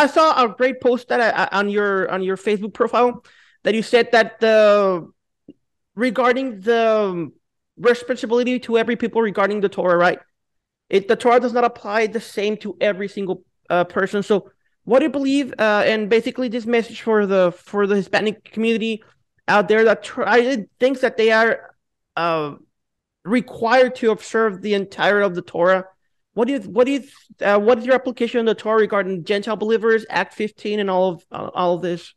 I saw a great post that I, on your on your Facebook profile that you said that the regarding the responsibility to every people regarding the Torah, right? It the Torah does not apply the same to every single uh, person. So, what do you believe? Uh, and basically, this message for the for the Hispanic community out there that try thinks that they are uh, required to observe the entire of the Torah. What do you what do you uh, what is your application of the Torah regarding Gentile believers, Act fifteen, and all of uh, all of this?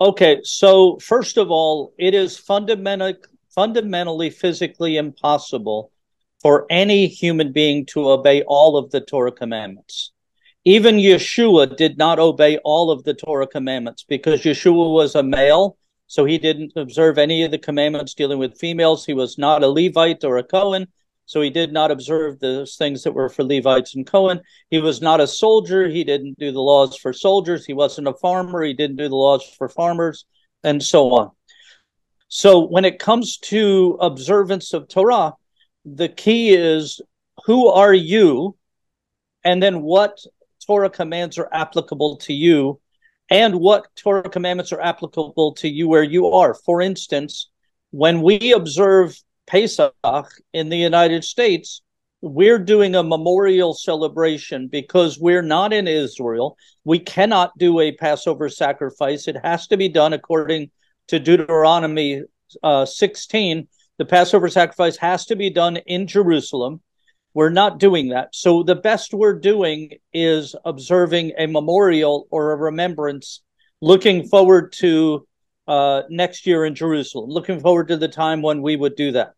Okay, so first of all, it is fundamental, fundamentally physically impossible for any human being to obey all of the Torah commandments. Even Yeshua did not obey all of the Torah commandments because Yeshua was a male, so he didn't observe any of the commandments dealing with females. He was not a Levite or a Cohen, so he did not observe those things that were for Levites and Cohen. He was not a soldier. He didn't do the laws for soldiers. He wasn't a farmer. He didn't do the laws for farmers, and so on. So when it comes to observance of Torah, the key is who are you? And then what Torah commands are applicable to you, and what Torah commandments are applicable to you where you are. For instance, when we observe Pesach in the United States, we're doing a memorial celebration because we're not in Israel. We cannot do a Passover sacrifice. It has to be done according to Deuteronomy uh, 16. The Passover sacrifice has to be done in Jerusalem. We're not doing that. So the best we're doing is observing a memorial or a remembrance, looking forward to uh, next year in Jerusalem, looking forward to the time when we would do that.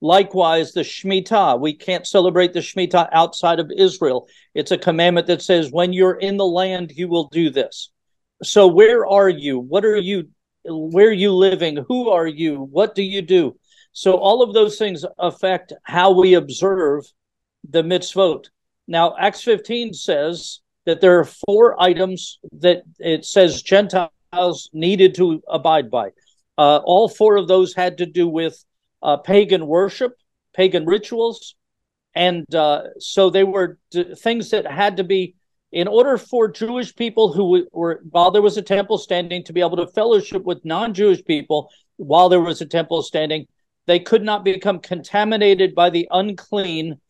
Likewise, the Shemitah. We can't celebrate the Shemitah outside of Israel. It's a commandment that says, when you're in the land, you will do this. So, where are you? What are you? Where are you living? Who are you? What do you do? So, all of those things affect how we observe the mitzvot. Now, Acts 15 says that there are four items that it says Gentiles needed to abide by. Uh, all four of those had to do with uh, pagan worship, pagan rituals, and uh, so they were d- things that had to be in order for Jewish people who were while there was a temple standing to be able to fellowship with non-Jewish people while there was a temple standing, they could not become contaminated by the unclean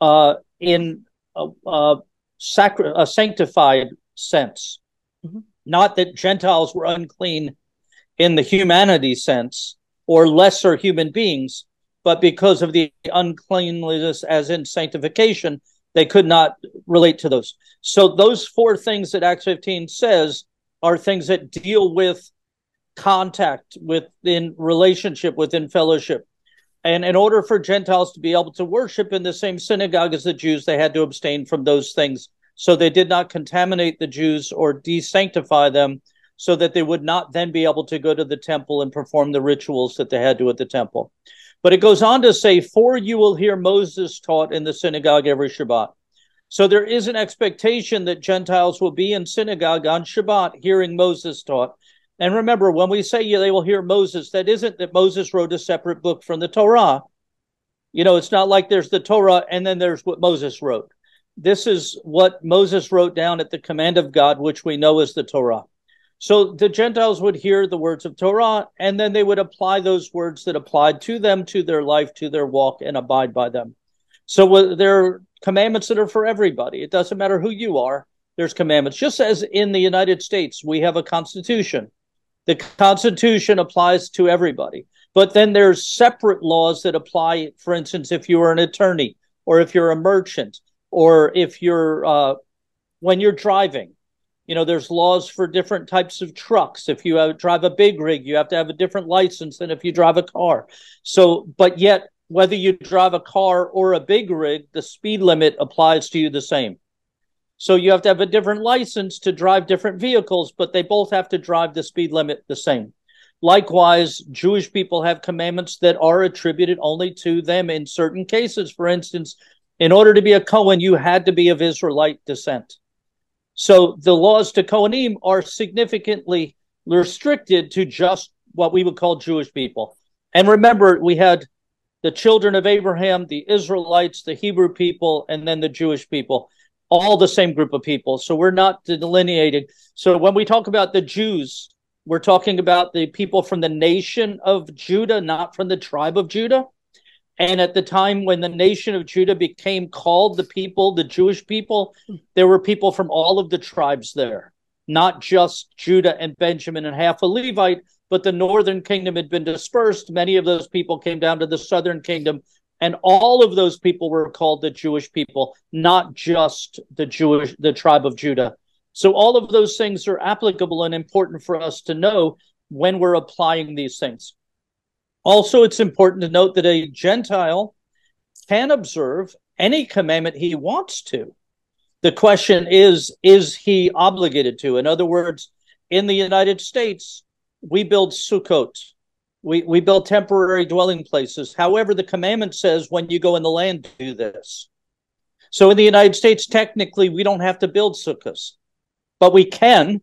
uh, in a, a, sacri- a sanctified sense. Mm-hmm. Not that Gentiles were unclean in the humanity sense, or lesser human beings, but because of the uncleanliness as in sanctification, they could not relate to those. So those four things that Acts 15 says are things that deal with contact within relationship within fellowship. And in order for Gentiles to be able to worship in the same synagogue as the Jews, they had to abstain from those things. So they did not contaminate the Jews or desanctify them so that they would not then be able to go to the temple and perform the rituals that they had to at the temple. But it goes on to say, For you will hear Moses taught in the synagogue every Shabbat. So there is an expectation that Gentiles will be in synagogue on Shabbat hearing Moses taught. And remember, when we say they will hear Moses, that isn't that Moses wrote a separate book from the Torah. You know, it's not like there's the Torah and then there's what Moses wrote. This is what Moses wrote down at the command of God, which we know is the Torah. So the Gentiles would hear the words of Torah, and then they would apply those words that applied to them, to their life, to their walk, and abide by them. So there are commandments that are for everybody. It doesn't matter who you are, there's commandments. Just as in the United States, we have a constitution. The constitution applies to everybody. But then there's separate laws that apply, for instance, if you are an attorney, or if you're a merchant, or if you're uh, when you're driving you know there's laws for different types of trucks. If you have, drive a big rig you have to have a different license than if you drive a car. So but yet whether you drive a car or a big rig the speed limit applies to you the same. So you have to have a different license to drive different vehicles but they both have to drive the speed limit the same. Likewise jewish people have commandments that are attributed only to them in certain cases. For instance in order to be a cohen you had to be of israelite descent so the laws to Kohanim are significantly restricted to just what we would call Jewish people. And remember, we had the children of Abraham, the Israelites, the Hebrew people, and then the Jewish people. all the same group of people. So we're not delineating. So when we talk about the Jews, we're talking about the people from the nation of Judah, not from the tribe of Judah. And at the time when the nation of Judah became called the people, the Jewish people, there were people from all of the tribes there, not just Judah and Benjamin and half a Levite, but the northern kingdom had been dispersed. Many of those people came down to the southern kingdom, and all of those people were called the Jewish people, not just the Jewish, the tribe of Judah. So all of those things are applicable and important for us to know when we're applying these things. Also, it's important to note that a Gentile can observe any commandment he wants to. The question is, is he obligated to? In other words, in the United States, we build sukkot. We, we build temporary dwelling places. However, the commandment says when you go in the land, do this. So in the United States, technically, we don't have to build sukkahs, but we can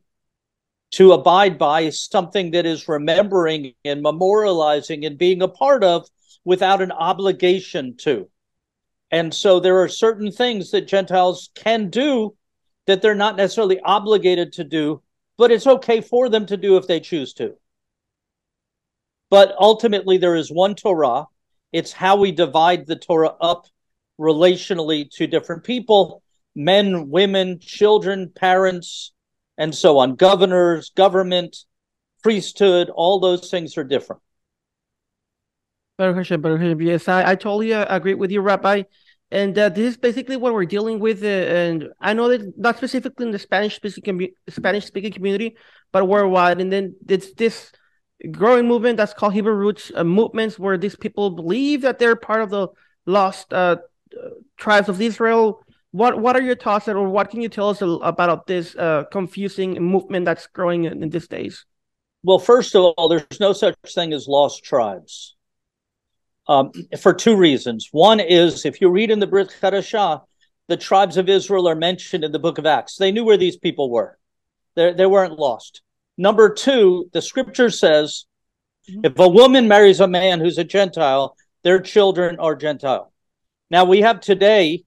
to abide by something that is remembering and memorializing and being a part of without an obligation to. And so there are certain things that Gentiles can do that they're not necessarily obligated to do but it's okay for them to do if they choose to. But ultimately, there is one Torah. It's how we divide the Torah up relationally to different people men, women, children, parents, and so on, governors, government, priesthood, all those things are different. Yes, I, I totally uh, agree with you, Rabbi. And uh, this is basically what we're dealing with. Uh, and I know that not specifically in the Spanish speaking Spanish speaking community, but worldwide. And then it's this growing movement that's called Hebrew Roots uh, movements, where these people believe that they're part of the lost uh, tribes of Israel. What what are your thoughts, or what can you tell us about this uh, confusing movement that's growing in, in these days? Well, first of all, there's no such thing as lost tribes um, for two reasons. One is if you read in the Brit Chadashah, the tribes of Israel are mentioned in the book of Acts. They knew where these people were. They, they weren't lost. Number two, the scripture says mm-hmm. if a woman marries a man who's a Gentile, their children are Gentile. Now we have today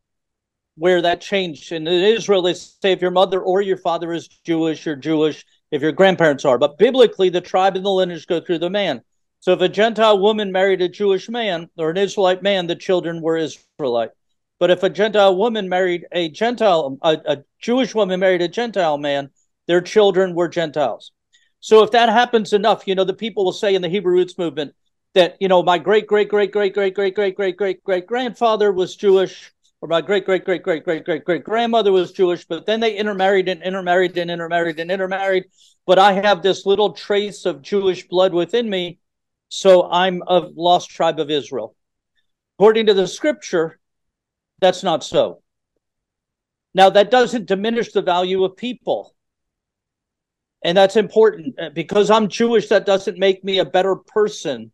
where that changed. In Israel, they say if your mother or your father is Jewish, you're Jewish, if your grandparents are. But biblically, the tribe and the lineage go through the man. So if a Gentile woman married a Jewish man or an Israelite man, the children were Israelite. But if a Gentile woman married a Gentile, a, a Jewish woman married a Gentile man, their children were Gentiles. So if that happens enough, you know, the people will say in the Hebrew roots movement that, you know, my great, great, great, great, great, great, great, great, great, great grandfather was Jewish, or my great, great, great, great, great, great, great grandmother was Jewish, but then they intermarried and intermarried and intermarried and intermarried. But I have this little trace of Jewish blood within me so I'm of lost tribe of Israel. According to the scripture, that's not so. Now, that doesn't diminish the value of people. And that's important uh, because I'm Jewish, that doesn't make me a better person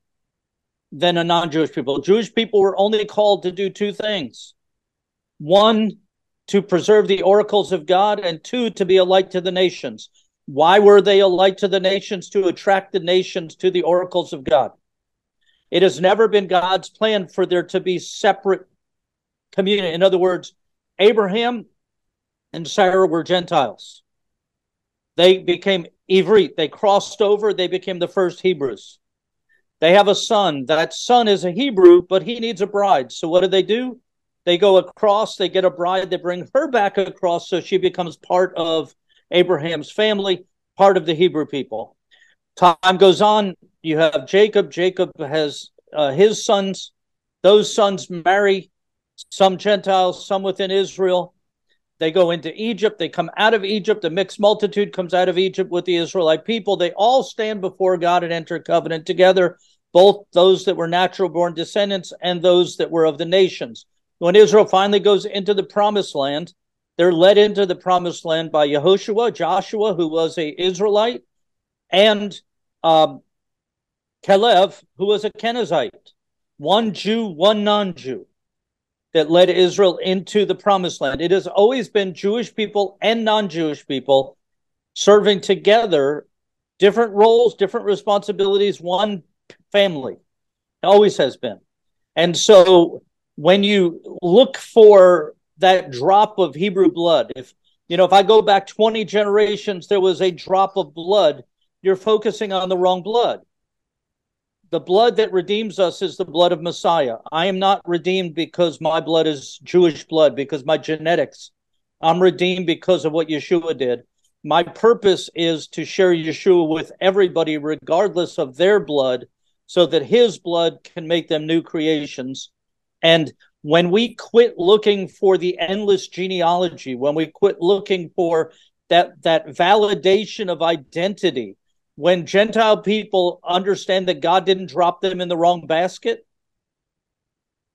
than a non Jewish people. Jewish people were only called to do two things one, to preserve the oracles of God, and two, to be a light to the nations. Why were they a light to the nations? To attract the nations to the oracles of God. It has never been God's plan for there to be separate community. In other words, Abraham and Sarah were Gentiles. They became Ivrit. They crossed over. They became the first Hebrews. They have a son. That son is a Hebrew, but he needs a bride. So what do they do? They go across, they get a bride, they bring her back across so she becomes part of Abraham's family, part of the Hebrew people. Time goes on, you have Jacob. Jacob has uh, his sons. Those sons marry some Gentiles, some within Israel. They go into Egypt. They come out of Egypt. The mixed multitude comes out of Egypt with the Israelite people. They all stand before God and enter covenant together, both those that were natural born descendants and those that were of the nations. When Israel finally goes into the promised land, they're led into the promised land by Yehoshua, Joshua, who was a Israelite, and um, Caleb, who was a Kenizzite. One Jew, one non-Jew, that led Israel into the promised land. It has always been Jewish people and non-Jewish people serving together, different roles, different responsibilities, one family. It always has been. And so when you look for that drop of Hebrew blood. If you know, if I go back 20 generations, there was a drop of blood. You're focusing on the wrong blood. The blood that redeems us is the blood of Messiah. I am not redeemed because my blood is Jewish blood, because my genetics. I'm redeemed because of what Yeshua did. My purpose is to share Yeshua with everybody, regardless of their blood, so that his blood can make them new creations. And when we quit looking for the endless genealogy, when we quit looking for that that validation of identity, when Gentile people understand that God didn't drop them in the wrong basket,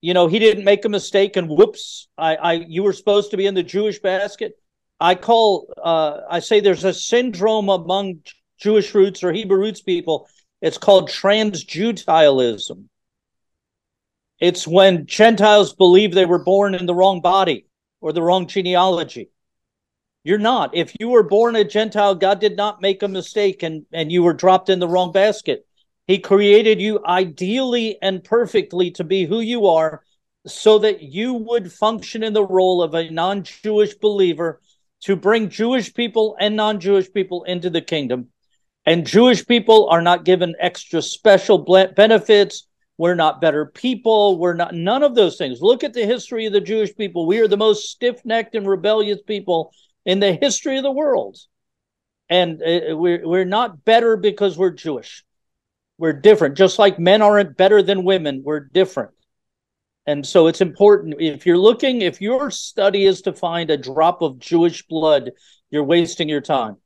you know, he didn't make a mistake and whoops, I, I you were supposed to be in the Jewish basket. I call uh, I say there's a syndrome among Jewish roots or Hebrew roots people. It's called transjutilism it's when Gentiles believe they were born in the wrong body or the wrong genealogy. You're not. If you were born a Gentile, God did not make a mistake and, and you were dropped in the wrong basket. He created you ideally and perfectly to be who you are so that you would function in the role of a non Jewish believer to bring Jewish people and non Jewish people into the kingdom. And Jewish people are not given extra special benefits we're not better people. We're not none of those things. Look at the history of the Jewish people. We are the most stiff necked and rebellious people in the history of the world. And uh, we're, we're not better because we're Jewish. We're different. Just like men aren't better than women, we're different. And so it's important. If you're looking, if your study is to find a drop of Jewish blood, you're wasting your time.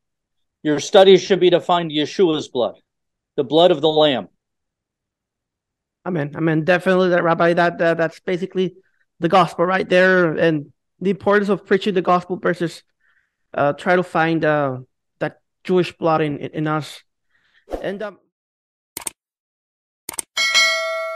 Your study should be to find Yeshua's blood, the blood of the Lamb. I mean, definitely that rabbi. That, that that's basically the gospel right there, and the importance of preaching the gospel versus uh, try to find uh, that Jewish blood in in us. And um,